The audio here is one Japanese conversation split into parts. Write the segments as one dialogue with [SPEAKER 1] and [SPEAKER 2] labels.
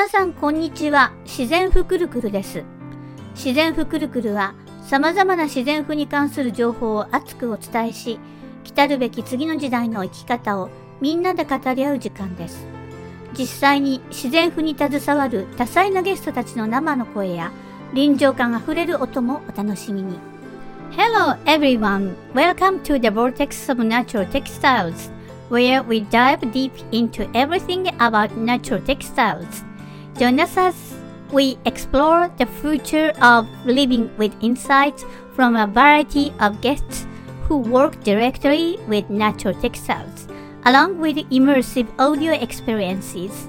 [SPEAKER 1] 皆さんこんにちは自然ふくるくるです自然ふくるくるは様々な自然譜に関する情報を熱くお伝えし来るべき次の時代の生き方をみんなで語り合う時間です実際に自然譜に携わる多彩なゲストたちの生の声や臨場感あふれる音もお楽しみに Hello everyone! Welcome to the Vortex of Natural Textiles where we dive deep into everything about natural textiles. Join us as we explore the future of living with insights from a variety of guests who work directly with natural textiles, along with immersive audio experiences.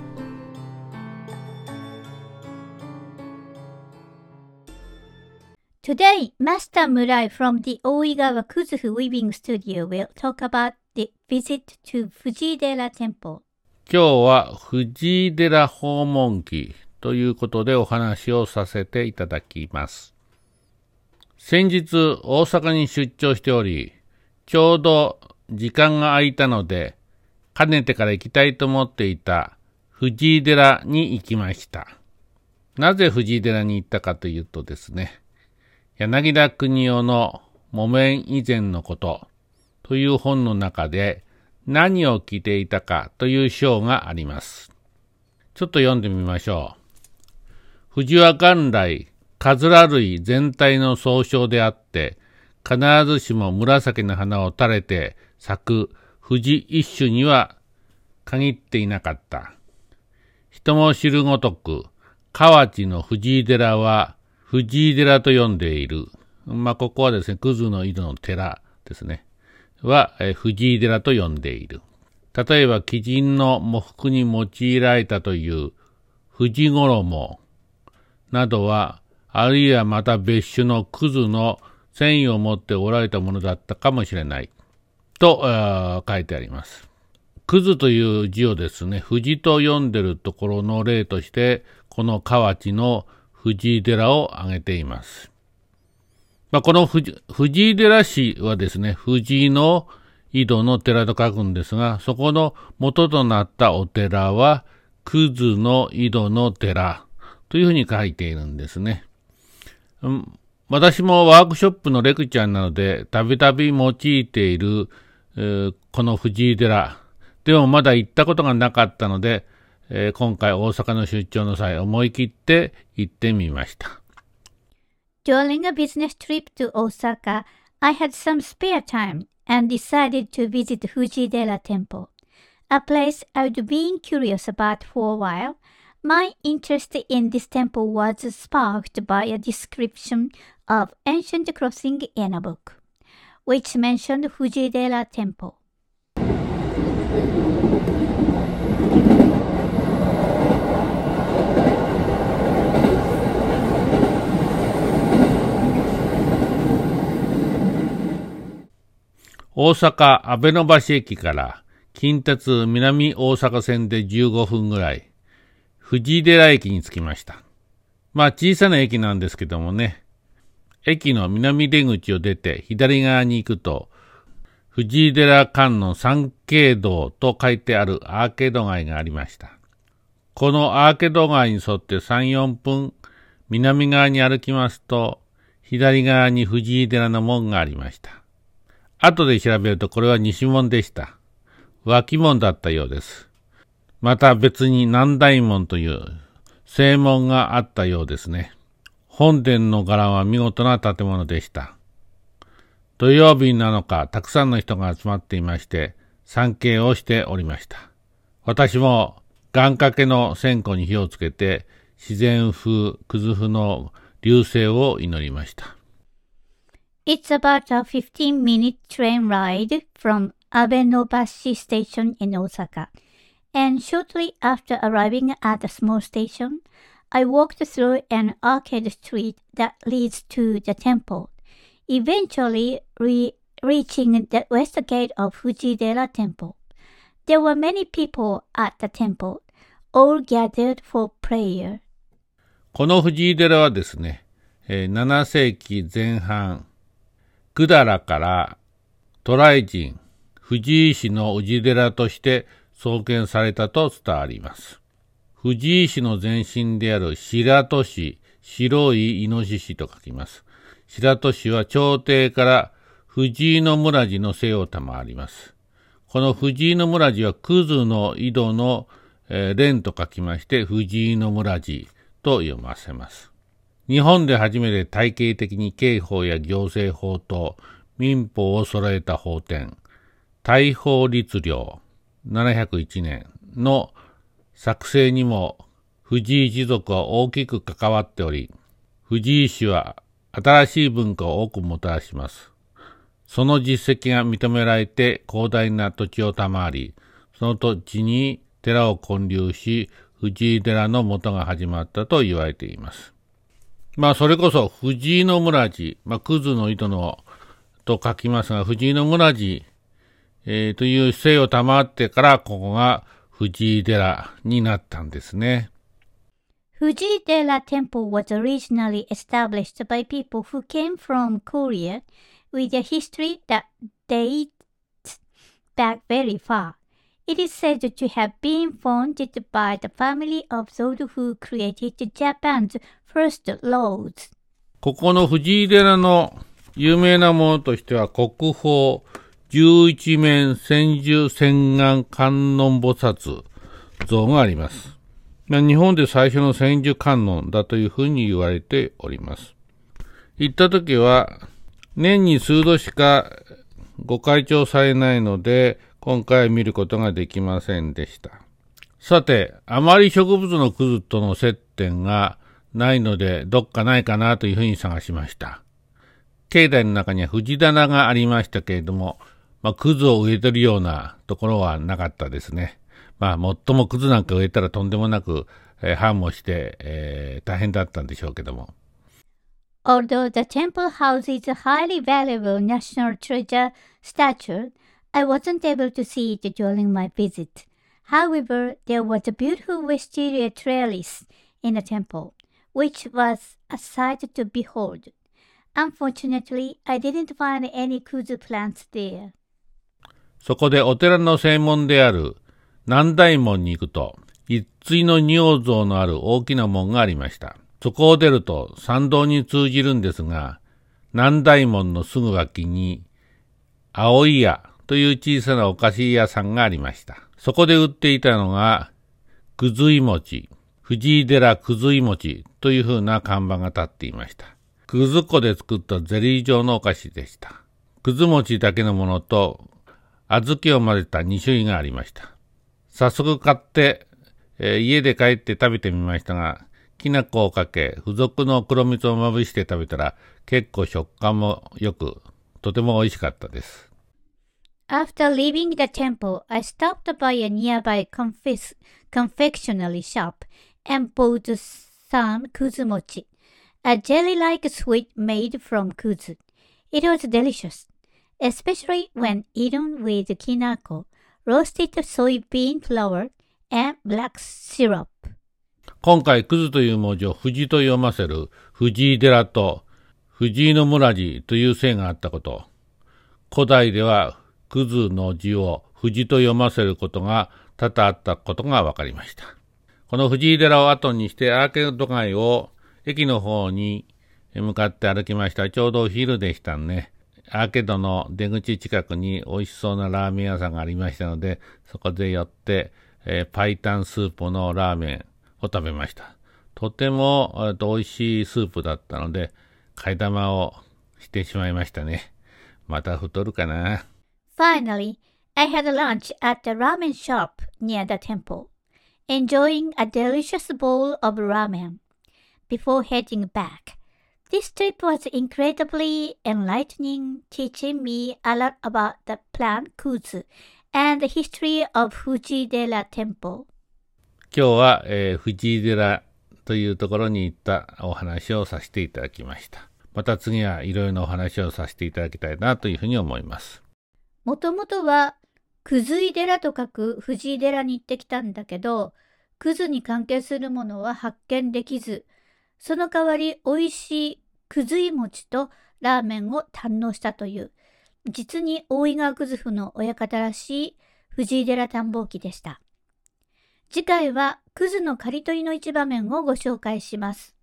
[SPEAKER 1] Today, Master Murai from the Oigawa Kuzufu Weaving Studio will talk about the visit to Fujidera Temple.
[SPEAKER 2] 今日は藤井寺訪問記ということでお話をさせていただきます。先日大阪に出張しており、ちょうど時間が空いたので、かねてから行きたいと思っていた藤井寺に行きました。なぜ藤井寺に行ったかというとですね、柳田国夫の木綿以前のことという本の中で何を着ていたかという章があります。ちょっと読んでみましょう。藤は元来、カズラ類全体の総称であって、必ずしも紫の花を垂れて咲く藤一種には限っていなかった。人も知るごとく、河内の藤井寺は藤井寺と呼んでいる。まあ、ここはですね、クズの井戸の寺ですね。は、藤井寺と呼んでいる。例えば、鬼人の喪服に用いられたという藤衣などは、あるいはまた別種のクズの繊維を持っておられたものだったかもしれない。と書いてあります。クズという字をですね、藤と読んでるところの例として、この河内の藤井寺を挙げています。まあ、この藤井寺市はですね、藤井の井戸の寺と書くんですが、そこの元となったお寺は、クズの井戸の寺というふうに書いているんですね。うん、私もワークショップのレクチャーなので、たびたび用いている、えー、この藤井寺。でもまだ行ったことがなかったので、えー、今回大阪の出張の際思い切って行ってみました。
[SPEAKER 1] During a business trip to Osaka, I had some spare time and decided to visit Fujidera Temple, a place I'd been curious about for a while. My interest in this temple was sparked by a description of ancient crossing in a book, which mentioned Fujidera Temple.
[SPEAKER 2] 大阪阿部の橋駅から近鉄南大阪線で15分ぐらい、藤井寺駅に着きました。まあ小さな駅なんですけどもね、駅の南出口を出て左側に行くと、藤井寺間の三景道と書いてあるアーケード街がありました。このアーケード街に沿って3、4分南側に歩きますと、左側に藤井寺の門がありました。後で調べるとこれは西門でした。脇門だったようです。また別に南大門という正門があったようですね。本殿の柄は見事な建物でした。土曜日なのかたくさんの人が集まっていまして、参詣をしておりました。私も願掛けの線香に火をつけて、自然風、くず風の流星を祈りました。
[SPEAKER 1] It's about a 15 minute train ride from Abenobashi Station in Osaka. And shortly after arriving at the small station, I walked through an arcade street that leads to the temple, eventually re- reaching the west gate of Fujidera Temple. There were many people at the temple, all gathered for prayer.
[SPEAKER 2] この藤井寺はですね、えー、7世紀前半、 百済から渡来人、藤井氏の氏寺として創建されたと伝わります。藤井氏の前身である白戸氏、白いイノシシと書きます。白戸氏は朝廷から藤井の村寺の姓を賜ります。この藤井の村寺はクズの井戸の、えー、連と書きまして、藤井の村寺と読ませます。日本で初めて体系的に刑法や行政法と民法を揃えた法典、大法律令701年の作成にも藤井一族は大きく関わっており、藤井氏は新しい文化を多くもたらします。その実績が認められて広大な土地を賜り、その土地に寺を建立し、藤井寺の元が始まったと言われています。まあ、それこそ藤井の村寺、まあ、クズの糸のと書きますが、藤井の村寺、えー、という姓を賜ってから、ここが藤井寺になったんですね。
[SPEAKER 1] Fujidera Temple was originally established by people who came from Korea with a history that dates back very far. It is said to have been founded by the family of those who created Japan's first laws.
[SPEAKER 2] ここの藤井寺の有名なものとしては国宝十一面千住千眼観音菩薩像があります。日本で最初の千住観音だというふうに言われております。行った時は年に数度しかご開帳されないので、今回見ることができませんでした。さて、あまり植物のクズとの接点がないので、どっかないかなというふうに探しました。境内の中には藤棚がありましたけれども、まあ、クズを植えてるようなところはなかったですね。まあ、最もクズなんか植えたらとんでもなく、えー、繁茂して、えー、大変だったんでしょうけども。
[SPEAKER 1] Although the temple houses a highly valuable national treasure statue, I wasn't able to see it during my visit. However, there was a beautiful wisteria trellis in the temple, which was a sight to behold. Unfortunately, I didn't find any kuzu plants there.
[SPEAKER 2] そこでお寺の専門である南大門に行くと、一対の仁王像のある大きな門がありました。そこを出ると参道に通じるんですが、南大門のすぐ脇に、青い屋 という小さなお菓子屋さんがありました。そこで売っていたのが、くずい餅、藤井寺くずい餅という風な看板が立っていました。くず粉で作ったゼリー状のお菓子でした。くず餅だけのものと、小豆を混ぜた2種類がありました。早速買って、えー、家で帰って食べてみましたが、きな粉をかけ、付属の黒蜜をまぶして食べたら、結構食感も良く、とても美味しかったです。
[SPEAKER 1] After leaving the temple, I stopped by a nearby confis- confectionery shop and bought some kuzumochi, a jelly-like sweet made from kuzu. It was delicious, especially when eaten with kinako, roasted soybean flour, and black syrup.
[SPEAKER 2] 今回、クズという文字を藤と読ませる藤井寺と藤井の村寺という姓があったこと。古代ではクズの字を藤と読ませることが多々あったことが分かりました。この藤井寺を後にしてアーケード街を駅の方に向かって歩きました。ちょうどお昼でしたね。アーケードの出口近くに美味しそうなラーメン屋さんがありましたので、そこで寄って、えー、パイタンスープのラーメン、を食べました。とても、えっと、美味しいスープだったので、替え玉をしてしまいましたね。また太るかな。
[SPEAKER 1] Finally, I had lunch at the ramen shop near the temple, enjoying a delicious bowl of ramen before heading back. This trip was incredibly enlightening, teaching me a lot about the plant kuzu and the history of Fujidera Temple.
[SPEAKER 2] 今日は、えー、藤井寺というところに行ったお話をさせていただきました。また次はいろいろなお話をさせていただきたいなというふうに思います。
[SPEAKER 1] もともとは、くずい寺と書く藤井寺に行ってきたんだけど、くずに関係するものは発見できず、その代わり美味しいくずい餅とラーメンを堪能したという、実に大井川くず府の親方らしい藤井寺探訪記でした。次回はクズの刈り取りの一場面をご紹介します。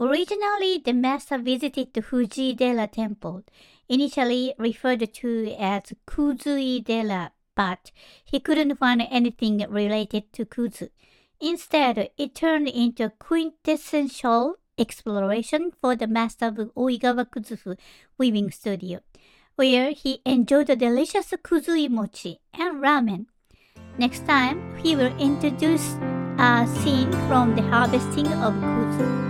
[SPEAKER 1] Originally, the master visited the Fuji-dera temple, initially referred to as Kuzui-dera, but he couldn't find anything related to Kuzu. Instead, it turned into a quintessential exploration for the master of Oigawa Kuzufu weaving studio, where he enjoyed the delicious kuzui mochi and ramen. Next time, he will introduce a scene from the harvesting of kuzu.